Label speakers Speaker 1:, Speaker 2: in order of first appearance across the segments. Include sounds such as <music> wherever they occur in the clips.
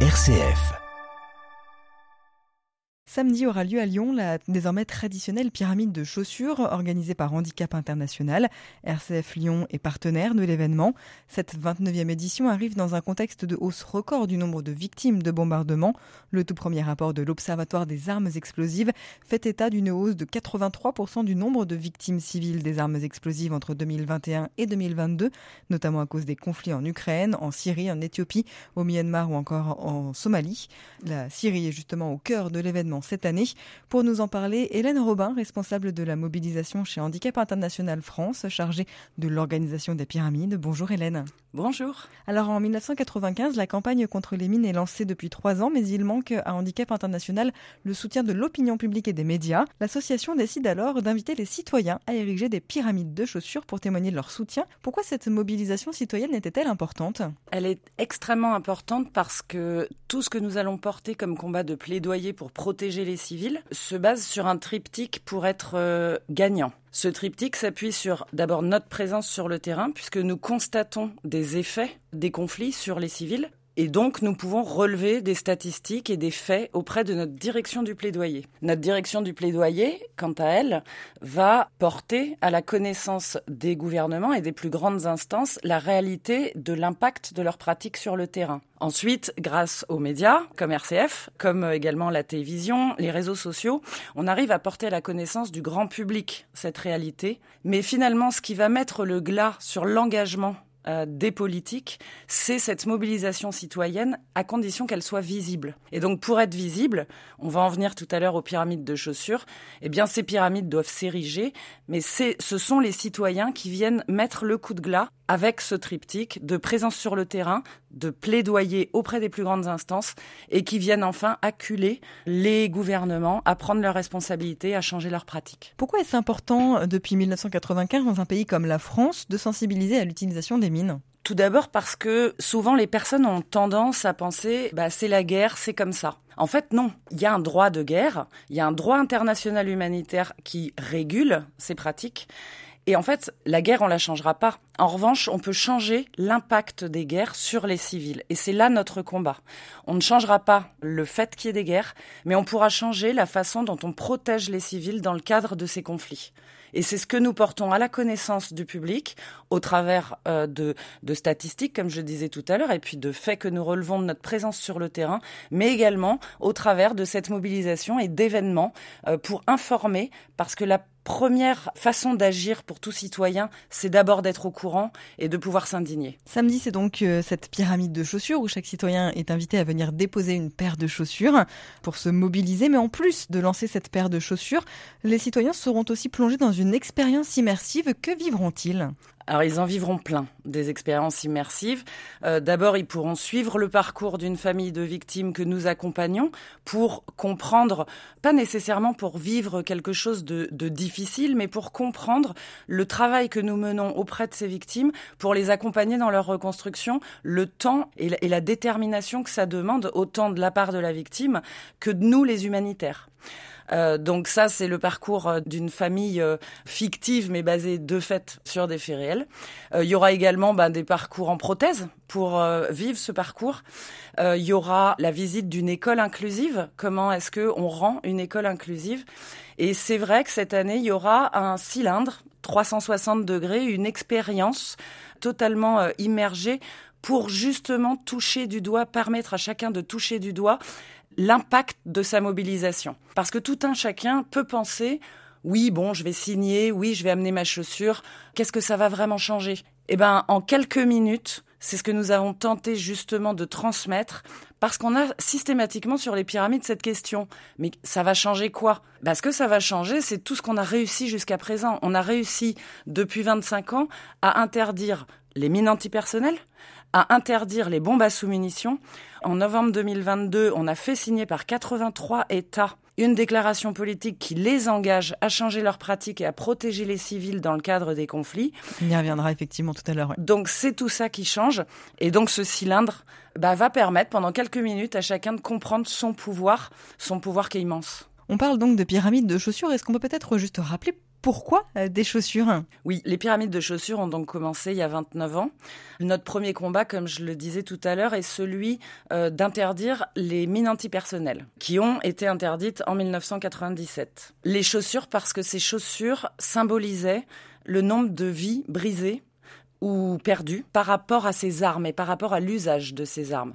Speaker 1: RCF.
Speaker 2: Samedi aura lieu à Lyon la désormais traditionnelle pyramide de chaussures organisée par Handicap International. RCF Lyon est partenaire de l'événement. Cette 29e édition arrive dans un contexte de hausse record du nombre de victimes de bombardements. Le tout premier rapport de l'Observatoire des armes explosives fait état d'une hausse de 83% du nombre de victimes civiles des armes explosives entre 2021 et 2022, notamment à cause des conflits en Ukraine, en Syrie, en Éthiopie, au Myanmar ou encore en Somalie. La Syrie est justement au cœur de l'événement cette année. Pour nous en parler, Hélène Robin, responsable de la mobilisation chez Handicap International France, chargée de l'organisation des pyramides. Bonjour Hélène.
Speaker 3: Bonjour.
Speaker 2: Alors en 1995, la campagne contre les mines est lancée depuis trois ans, mais il manque à Handicap International le soutien de l'opinion publique et des médias. L'association décide alors d'inviter les citoyens à ériger des pyramides de chaussures pour témoigner de leur soutien. Pourquoi cette mobilisation citoyenne était-elle importante?
Speaker 3: Elle est extrêmement importante parce que tout ce que nous allons porter comme combat de plaidoyer pour protéger les civils se base sur un triptyque pour être euh, gagnant. Ce triptyque s'appuie sur d'abord notre présence sur le terrain, puisque nous constatons des effets des conflits sur les civils, et donc, nous pouvons relever des statistiques et des faits auprès de notre direction du plaidoyer. Notre direction du plaidoyer, quant à elle, va porter à la connaissance des gouvernements et des plus grandes instances la réalité de l'impact de leurs pratiques sur le terrain. Ensuite, grâce aux médias, comme RCF, comme également la télévision, les réseaux sociaux, on arrive à porter à la connaissance du grand public cette réalité. Mais finalement, ce qui va mettre le glas sur l'engagement euh, des politiques, c'est cette mobilisation citoyenne à condition qu'elle soit visible. Et donc pour être visible, on va en venir tout à l'heure aux pyramides de chaussures, eh bien ces pyramides doivent s'ériger, mais ce sont les citoyens qui viennent mettre le coup de glas avec ce triptyque de présence sur le terrain, de plaidoyer auprès des plus grandes instances et qui viennent enfin acculer les gouvernements à prendre leurs responsabilités, à changer leurs pratiques.
Speaker 2: Pourquoi est-ce important euh, depuis 1995 dans un pays comme la France de sensibiliser à l'utilisation des mines?
Speaker 3: Tout d'abord parce que souvent les personnes ont tendance à penser bah c'est la guerre, c'est comme ça. En fait non, il y a un droit de guerre, il y a un droit international humanitaire qui régule ces pratiques et en fait, la guerre, on la changera pas. En revanche, on peut changer l'impact des guerres sur les civils. Et c'est là notre combat. On ne changera pas le fait qu'il y ait des guerres, mais on pourra changer la façon dont on protège les civils dans le cadre de ces conflits. Et c'est ce que nous portons à la connaissance du public au travers euh, de, statistiques, comme je disais tout à l'heure, et puis de faits que nous relevons de notre présence sur le terrain, mais également au travers de cette mobilisation et d'événements euh, pour informer, parce que la première façon d'agir pour tout citoyen, c'est d'abord d'être au courant et de pouvoir s'indigner.
Speaker 2: Samedi, c'est donc euh, cette pyramide de chaussures où chaque citoyen est invité à venir déposer une paire de chaussures pour se mobiliser. Mais en plus de lancer cette paire de chaussures, les citoyens seront aussi plongés dans une expérience immersive. Que vivront-ils?
Speaker 3: Alors ils en vivront plein des expériences immersives. Euh, d'abord, ils pourront suivre le parcours d'une famille de victimes que nous accompagnons pour comprendre, pas nécessairement pour vivre quelque chose de, de difficile, mais pour comprendre le travail que nous menons auprès de ces victimes, pour les accompagner dans leur reconstruction, le temps et la, et la détermination que ça demande autant de la part de la victime que de nous les humanitaires. Euh, donc ça, c'est le parcours euh, d'une famille euh, fictive, mais basée de fait sur des faits réels. Il y aura également ben, des parcours en prothèse pour vivre ce parcours. Il y aura la visite d'une école inclusive. Comment est-ce que on rend une école inclusive? Et c'est vrai que cette année, il y aura un cylindre 360 degrés, une expérience totalement immergée pour justement toucher du doigt, permettre à chacun de toucher du doigt l'impact de sa mobilisation. Parce que tout un chacun peut penser oui, bon, je vais signer, oui, je vais amener ma chaussure. Qu'est-ce que ça va vraiment changer? Eh ben, en quelques minutes, c'est ce que nous avons tenté justement de transmettre, parce qu'on a systématiquement sur les pyramides cette question. Mais ça va changer quoi? Ben, Ce que ça va changer, c'est tout ce qu'on a réussi jusqu'à présent. On a réussi depuis 25 ans à interdire les mines antipersonnelles, à interdire les bombes à sous-munitions. En novembre 2022, on a fait signer par 83 États une déclaration politique qui les engage à changer leurs pratiques et à protéger les civils dans le cadre des conflits.
Speaker 2: On y reviendra effectivement tout à l'heure.
Speaker 3: Donc c'est tout ça qui change. Et donc ce cylindre bah, va permettre pendant quelques minutes à chacun de comprendre son pouvoir, son pouvoir qui est immense.
Speaker 2: On parle donc de pyramide de chaussures. Est-ce qu'on peut peut-être juste rappeler pourquoi des chaussures?
Speaker 3: Oui, les pyramides de chaussures ont donc commencé il y a 29 ans. Notre premier combat, comme je le disais tout à l'heure, est celui d'interdire les mines antipersonnelles, qui ont été interdites en 1997. Les chaussures, parce que ces chaussures symbolisaient le nombre de vies brisées ou perdues par rapport à ces armes et par rapport à l'usage de ces armes.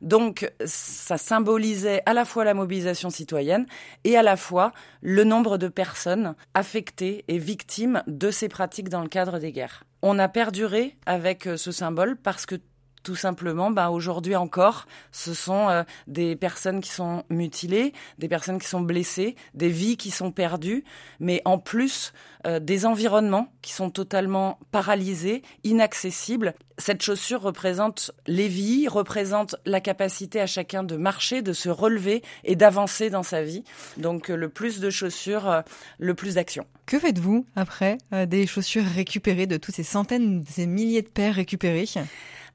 Speaker 3: Donc, ça symbolisait à la fois la mobilisation citoyenne et à la fois le nombre de personnes affectées et victimes de ces pratiques dans le cadre des guerres. On a perduré avec ce symbole parce que tout simplement, bah, aujourd'hui encore, ce sont euh, des personnes qui sont mutilées, des personnes qui sont blessées, des vies qui sont perdues, mais en plus euh, des environnements qui sont totalement paralysés, inaccessibles. Cette chaussure représente les vies, représente la capacité à chacun de marcher, de se relever et d'avancer dans sa vie. Donc euh, le plus de chaussures, le plus d'action.
Speaker 2: Que faites-vous après des chaussures récupérées, de toutes ces centaines, ces milliers de paires récupérées?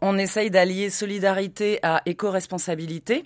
Speaker 3: On essaye d'allier solidarité à éco-responsabilité.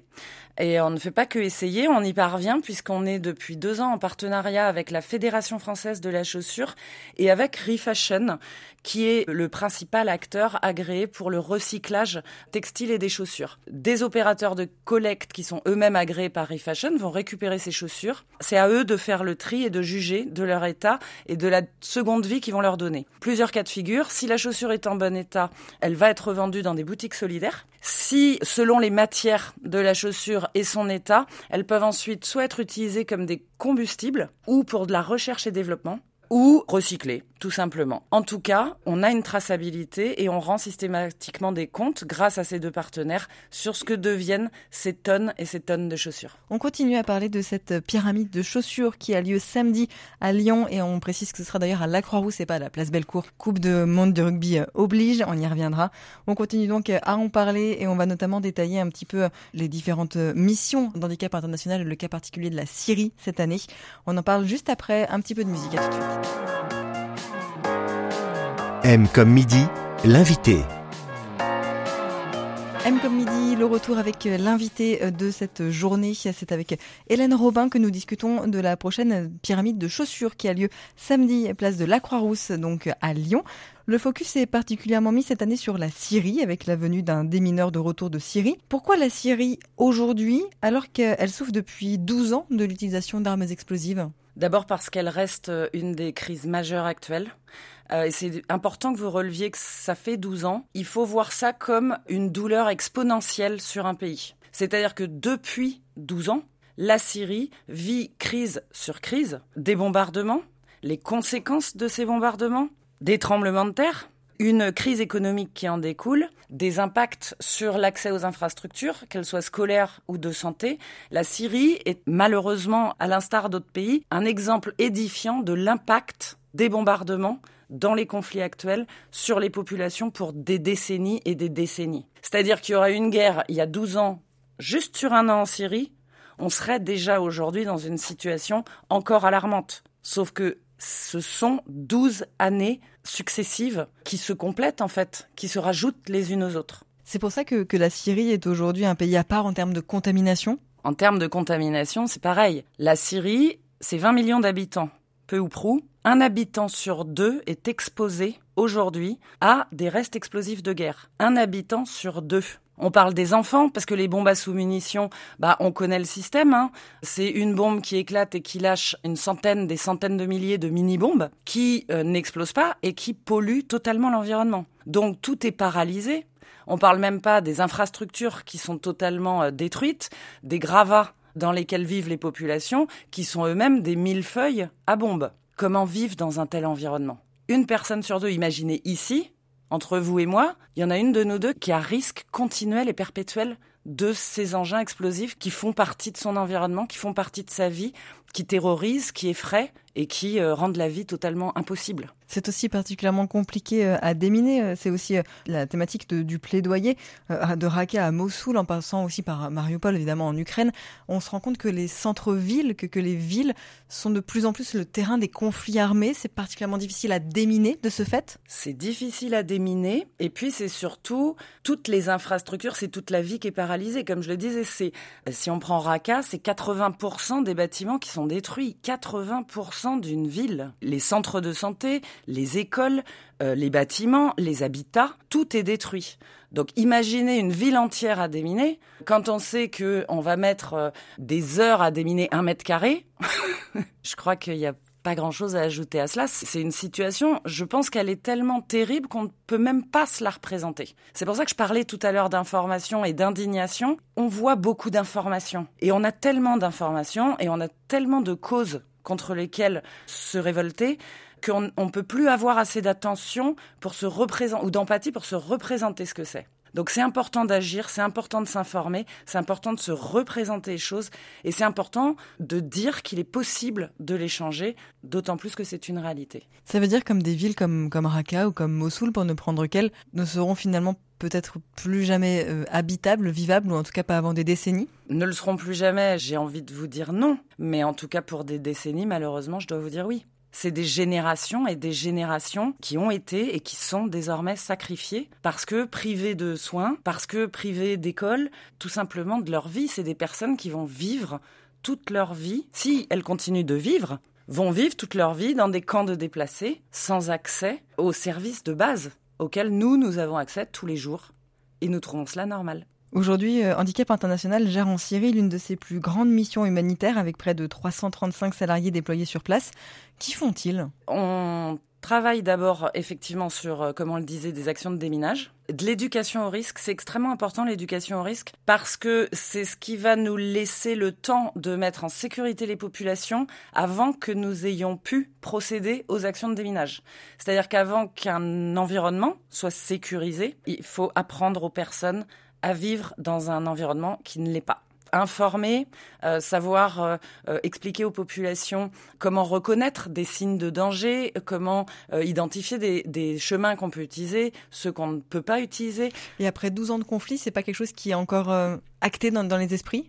Speaker 3: Et on ne fait pas que essayer, on y parvient puisqu'on est depuis deux ans en partenariat avec la Fédération française de la chaussure et avec Refashion, qui est le principal acteur agréé pour le recyclage textile et des chaussures. Des opérateurs de collecte qui sont eux-mêmes agréés par Refashion vont récupérer ces chaussures. C'est à eux de faire le tri et de juger de leur état et de la seconde vie qu'ils vont leur donner. Plusieurs cas de figure. Si la chaussure est en bon état, elle va être vendue dans des boutiques solidaires. Si, selon les matières de la chaussure et son état, elles peuvent ensuite soit être utilisées comme des combustibles ou pour de la recherche et développement ou recycler, tout simplement. En tout cas, on a une traçabilité et on rend systématiquement des comptes grâce à ces deux partenaires sur ce que deviennent ces tonnes et ces tonnes de chaussures.
Speaker 2: On continue à parler de cette pyramide de chaussures qui a lieu samedi à Lyon et on précise que ce sera d'ailleurs à la Croix-Rousse et pas à la place Bellecour. Coupe de monde de rugby oblige, on y reviendra. On continue donc à en parler et on va notamment détailler un petit peu les différentes missions d'handicap international le cas particulier de la Syrie cette année. On en parle juste après un petit peu de musique. À tout de suite.
Speaker 1: M comme midi, l'invité.
Speaker 2: M comme midi, le retour avec l'invité de cette journée. C'est avec Hélène Robin que nous discutons de la prochaine pyramide de chaussures qui a lieu samedi, place de la Croix-Rousse, donc à Lyon. Le focus est particulièrement mis cette année sur la Syrie, avec la venue d'un démineur de retour de Syrie. Pourquoi la Syrie aujourd'hui, alors qu'elle souffre depuis 12 ans de l'utilisation d'armes explosives?
Speaker 3: D'abord parce qu'elle reste une des crises majeures actuelles. Euh, c'est important que vous releviez que ça fait 12 ans. Il faut voir ça comme une douleur exponentielle sur un pays. C'est-à-dire que depuis 12 ans, la Syrie vit crise sur crise, des bombardements, les conséquences de ces bombardements, des tremblements de terre, une crise économique qui en découle, des impacts sur l'accès aux infrastructures, qu'elles soient scolaires ou de santé. La Syrie est malheureusement, à l'instar d'autres pays, un exemple édifiant de l'impact des bombardements dans les conflits actuels sur les populations pour des décennies et des décennies. C'est-à-dire qu'il y aurait une guerre il y a 12 ans, juste sur un an en Syrie, on serait déjà aujourd'hui dans une situation encore alarmante. Sauf que ce sont 12 années successives qui se complètent en fait, qui se rajoutent les unes aux autres.
Speaker 2: C'est pour ça que, que la Syrie est aujourd'hui un pays à part en termes de contamination?
Speaker 3: En termes de contamination, c'est pareil. La Syrie, c'est 20 millions d'habitants, peu ou prou. Un habitant sur deux est exposé aujourd'hui à des restes explosifs de guerre. Un habitant sur deux. On parle des enfants parce que les bombes à sous-munitions, bah on connaît le système. Hein. C'est une bombe qui éclate et qui lâche une centaine, des centaines de milliers de mini-bombes qui euh, n'explosent pas et qui polluent totalement l'environnement. Donc tout est paralysé. On parle même pas des infrastructures qui sont totalement euh, détruites, des gravats dans lesquels vivent les populations, qui sont eux-mêmes des millefeuilles à bombes. Comment vivre dans un tel environnement? Une personne sur deux, imaginez ici, entre vous et moi, il y en a une de nous deux qui a risque continuel et perpétuel de ces engins explosifs qui font partie de son environnement, qui font partie de sa vie, qui terrorisent, qui effraient et qui euh, rendent la vie totalement impossible.
Speaker 2: C'est aussi particulièrement compliqué euh, à déminer. Euh, c'est aussi la thématique du plaidoyer de Raqqa à Mossoul, en passant aussi par Mariupol, évidemment, en Ukraine. On se rend compte que les centres-villes, que, que les villes sont de plus en plus le terrain des conflits armés. C'est particulièrement difficile à déminer de ce fait
Speaker 3: C'est difficile à déminer. Et puis, c'est surtout toutes les infrastructures, c'est toute la vie qui est paralysée. Comme je le disais, c'est si on prend Raqqa, c'est 80% des bâtiments qui sont détruits. 80% d'une ville. Les centres de santé, les écoles, euh, les bâtiments, les habitats, tout est détruit. Donc imaginez une ville entière à déminer. Quand on sait que on va mettre euh, des heures à déminer un mètre carré, <laughs> je crois qu'il n'y a pas grand-chose à ajouter à cela. C'est une situation, je pense qu'elle est tellement terrible qu'on ne peut même pas se la représenter. C'est pour ça que je parlais tout à l'heure d'information et d'indignation. On voit beaucoup d'informations et on a tellement d'informations et on a tellement de causes contre lesquelles se révolter qu'on ne peut plus avoir assez d'attention pour se représenter ou d'empathie pour se représenter ce que c'est. Donc c'est important d'agir, c'est important de s'informer, c'est important de se représenter les choses et c'est important de dire qu'il est possible de les changer, d'autant plus que c'est une réalité.
Speaker 2: Ça veut dire comme des villes comme, comme Raqqa ou comme Mossoul, pour ne prendre qu'elles, ne seront finalement peut-être plus jamais euh, habitables, vivables, ou en tout cas pas avant des décennies?
Speaker 3: Ne le seront plus jamais, j'ai envie de vous dire non, mais en tout cas pour des décennies, malheureusement, je dois vous dire oui c'est des générations et des générations qui ont été et qui sont désormais sacrifiées parce que privées de soins, parce que privées d'école, tout simplement de leur vie. C'est des personnes qui vont vivre toute leur vie, si elles continuent de vivre, vont vivre toute leur vie dans des camps de déplacés, sans accès aux services de base auxquels nous, nous avons accès tous les jours. Et nous trouvons cela normal.
Speaker 2: Aujourd'hui, euh, Handicap International gère en Syrie l'une de ses plus grandes missions humanitaires avec près de 335 salariés déployés sur place. Qui font-ils?
Speaker 3: On travaille d'abord effectivement sur, euh, comme on le disait, des actions de déminage. De l'éducation au risque, c'est extrêmement important l'éducation au risque parce que c'est ce qui va nous laisser le temps de mettre en sécurité les populations avant que nous ayons pu procéder aux actions de déminage. C'est-à-dire qu'avant qu'un environnement soit sécurisé, il faut apprendre aux personnes à vivre dans un environnement qui ne l'est pas informer, euh, savoir euh, euh, expliquer aux populations comment reconnaître des signes de danger, comment identifier des, chemins qu'on peut utiliser, ceux qu'on ne peut pas utiliser.
Speaker 2: Et après 12 ans de conflit, c'est pas quelque chose qui est encore acté dans, dans les esprits?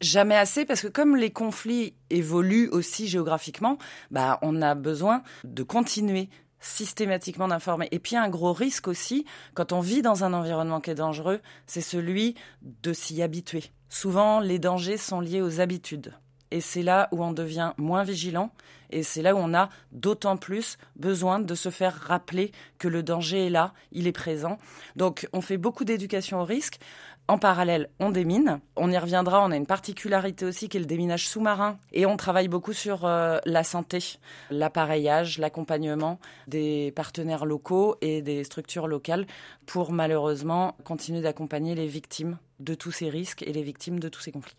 Speaker 3: Jamais assez parce que comme les conflits évoluent aussi géographiquement, bah on a besoin de continuer systématiquement d'informer. Et puis un gros risque aussi, quand on vit dans un environnement qui est dangereux, c'est celui de s'y habituer. Souvent, les dangers sont liés aux habitudes. Et c'est là où on devient moins vigilant et c'est là où on a d'autant plus besoin de se faire rappeler que le danger est là, il est présent. Donc on fait beaucoup d'éducation au risque. En parallèle, on démine. On y reviendra. On a une particularité aussi qui est le déminage sous-marin. Et on travaille beaucoup sur euh, la santé, l'appareillage, l'accompagnement des partenaires locaux et des structures locales pour malheureusement continuer d'accompagner les victimes de tous ces risques et les victimes de tous ces conflits.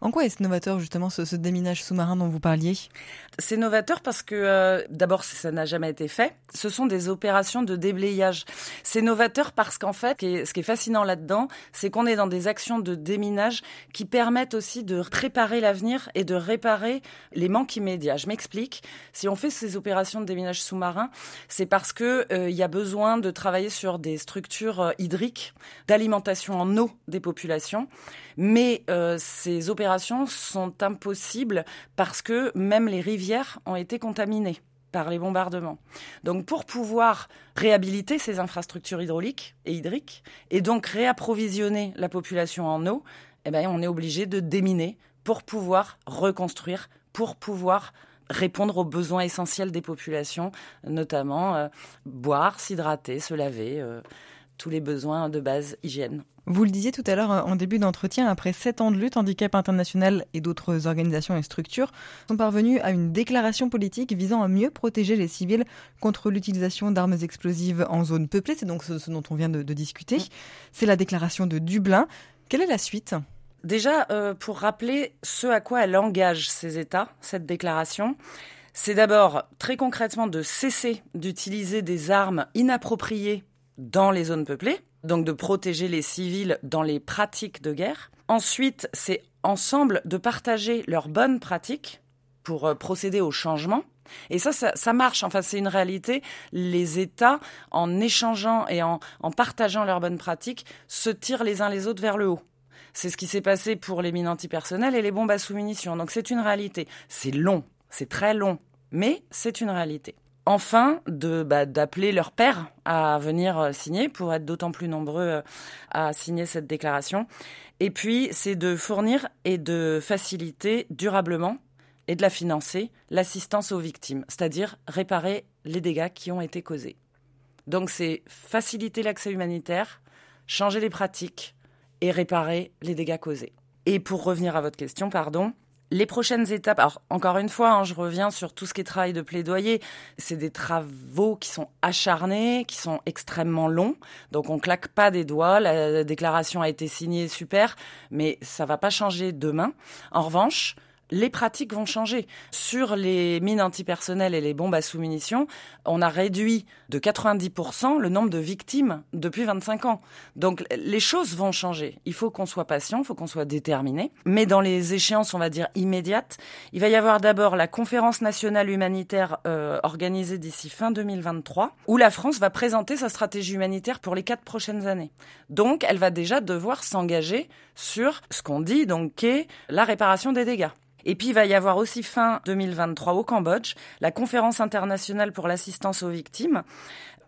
Speaker 2: En quoi est-ce novateur justement ce, déminage sous-marin dont vous parliez?
Speaker 3: C'est novateur parce que euh, d'abord ça n'a jamais été fait. Ce sont des opérations de déblayage. C'est novateur parce qu'en fait, ce qui est fascinant là-dedans, c'est qu'on est dans des actions de déminage qui permettent aussi de préparer l'avenir et de réparer les manques immédiats. Je m'explique. Si on fait ces opérations de déminage sous-marin, c'est parce que euh, il y a besoin de travailler sur des structures euh, hydriques, d'alimentation en eau des populations. Mais ces opérations sont impossibles parce que même les rivières ont été contaminées par les bombardements. Donc pour pouvoir réhabiliter ces infrastructures hydrauliques et hydriques et donc réapprovisionner la population en eau, eh ben, on est obligé de déminer pour pouvoir reconstruire, pour pouvoir répondre aux besoins essentiels des populations, notamment euh, boire, s'hydrater, se laver, euh, tous les besoins de base hygiène.
Speaker 2: Vous le disiez tout à l'heure en début d'entretien, après sept ans de lutte, Handicap International et d'autres organisations et structures sont parvenus à une déclaration politique visant à mieux protéger les civils contre l'utilisation d'armes explosives en zone peuplée. C'est donc ce, dont on vient de, discuter. C'est la déclaration de Dublin. Quelle est la suite?
Speaker 3: Déjà, euh, pour rappeler ce à quoi elle engage ces États, cette déclaration, c'est d'abord très concrètement de cesser d'utiliser des armes inappropriées dans les zones peuplées, donc de protéger les civils dans les pratiques de guerre. Ensuite, c'est ensemble de partager leurs bonnes pratiques pour euh, procéder au changement Et ça, ça, marche. Enfin, c'est une réalité. Les États, en échangeant et en, en partageant leurs bonnes pratiques, se tirent les uns les autres vers le haut. C'est ce qui s'est passé pour les mines antipersonnelles et les bombes à sous-munitions. Donc c'est une réalité. C'est long, c'est très long, mais c'est une réalité. Enfin, de bah, d'appeler leurs pères à venir euh, signer pour être d'autant plus nombreux euh, à signer cette déclaration. Et puis, c'est de fournir et de faciliter durablement et de la financer l'assistance aux victimes, c'est-à-dire réparer les dégâts qui ont été causés. Donc, c'est faciliter l'accès humanitaire, changer les pratiques et réparer les dégâts causés. Et pour revenir à votre question, pardon, les prochaines étapes, alors encore une fois, hein, je reviens sur tout ce qui est travail de plaidoyer. C'est des travaux qui sont acharnés, qui sont extrêmement longs. Donc on claque pas des doigts. La déclaration a été signée, super, mais ça va pas changer demain. En revanche, les pratiques vont changer. Sur les mines antipersonnelles et les bombes à sous-munitions, on a réduit de 90% le nombre de victimes depuis 25 ans. Donc les choses vont changer. Il faut qu'on soit patient, il faut qu'on soit déterminé. Mais dans les échéances, on va dire immédiates, il va y avoir d'abord la conférence nationale humanitaire euh, organisée d'ici fin 2023, où la France va présenter sa stratégie humanitaire pour les quatre prochaines années. Donc elle va déjà devoir s'engager sur ce qu'on dit, donc qu'est la réparation des dégâts. Et puis il va y avoir aussi fin 2023 au Cambodge la conférence internationale pour l'assistance aux victimes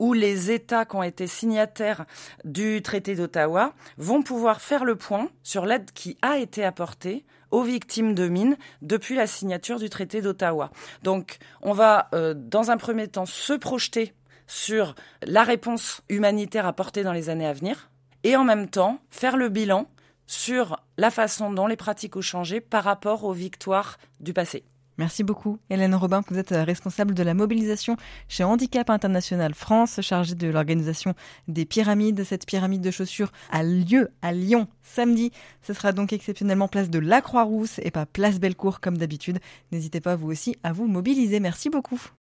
Speaker 3: où les États qui ont été signataires du traité d'Ottawa vont pouvoir faire le point sur l'aide qui a été apportée aux victimes de mines depuis la signature du traité d'Ottawa. Donc on va euh, dans un premier temps se projeter sur la réponse humanitaire apportée dans les années à venir et en même temps faire le bilan sur la façon dont les pratiques ont changé par rapport aux victoires du passé.
Speaker 2: Merci beaucoup, Hélène Robin. Vous êtes responsable de la mobilisation chez Handicap International France, chargée de l'organisation des pyramides. Cette pyramide de chaussures a lieu à Lyon samedi. Ce sera donc exceptionnellement place de la Croix-Rousse et pas place Bellecour comme d'habitude. N'hésitez pas vous aussi à vous mobiliser. Merci beaucoup.